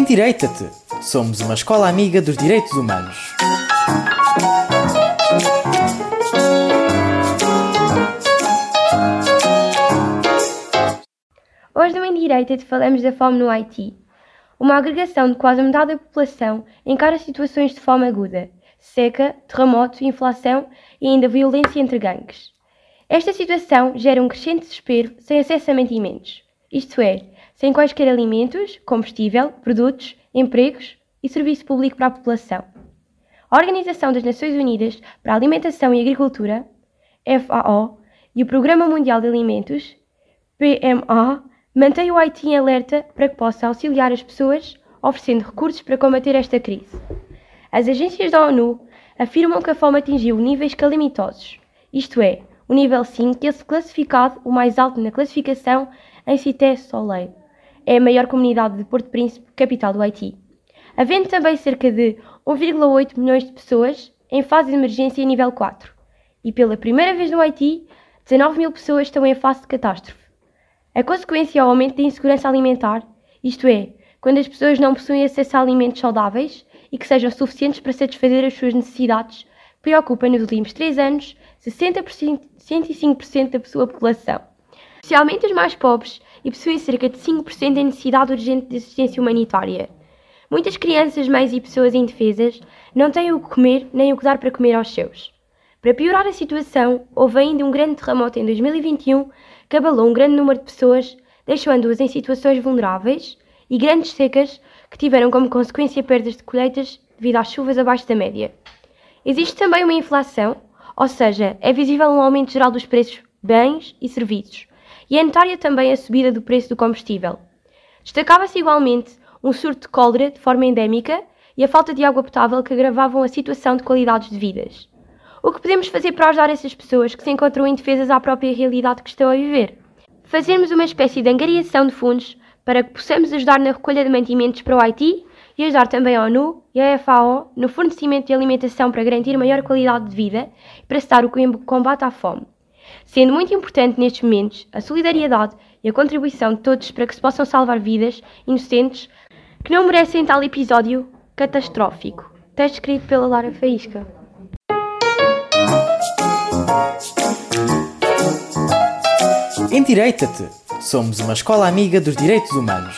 Endireita-te! Somos uma escola amiga dos direitos humanos. Hoje no Endireita-te falamos da fome no Haiti. Uma agregação de quase metade da população encara situações de fome aguda, seca, terremoto, inflação e ainda violência entre gangues. Esta situação gera um crescente desespero sem acesso a mantimentos, isto é, sem quaisquer alimentos, combustível, produtos, empregos e serviço público para a população. A Organização das Nações Unidas para a Alimentação e Agricultura, FAO, e o Programa Mundial de Alimentos, PMA, mantém o Haiti em alerta para que possa auxiliar as pessoas, oferecendo recursos para combater esta crise. As agências da ONU afirmam que a fome atingiu níveis calamitosos, isto é, o nível 5, que é classificado o mais alto na classificação em Cité Soleil. É a maior comunidade de Porto Príncipe, capital do Haiti. Havendo também cerca de 1,8 milhões de pessoas em fase de emergência nível 4. E pela primeira vez no Haiti, 19 mil pessoas estão em fase de catástrofe. A consequência é o aumento da insegurança alimentar, isto é, quando as pessoas não possuem acesso a alimentos saudáveis e que sejam suficientes para satisfazer as suas necessidades, preocupa nos últimos 3 anos 60%, 105% da sua população. Especialmente os mais pobres e possuem cerca de 5% da necessidade urgente de assistência humanitária. Muitas crianças, mães e pessoas indefesas não têm o que comer nem o que dar para comer aos seus. Para piorar a situação, houve ainda um grande terremoto em 2021 que abalou um grande número de pessoas, deixando-as em situações vulneráveis e grandes secas que tiveram como consequência perdas de colheitas devido às chuvas abaixo da média. Existe também uma inflação, ou seja, é visível um aumento geral dos preços bens e serviços, e é notória também a subida do preço do combustível. Destacava-se igualmente um surto de cólera de forma endémica e a falta de água potável que agravavam a situação de qualidades de vidas. O que podemos fazer para ajudar essas pessoas que se encontram indefesas à própria realidade que estão a viver? Fazermos uma espécie de angariação de fundos para que possamos ajudar na recolha de mantimentos para o Haiti e ajudar também a ONU e a FAO no fornecimento de alimentação para garantir maior qualidade de vida e para cessar o combate à fome. Sendo muito importante nestes momentos a solidariedade e a contribuição de todos para que se possam salvar vidas inocentes que não merecem tal episódio catastrófico. Texto escrito pela Lara Faísca. Endireita-te! Somos uma escola amiga dos direitos humanos.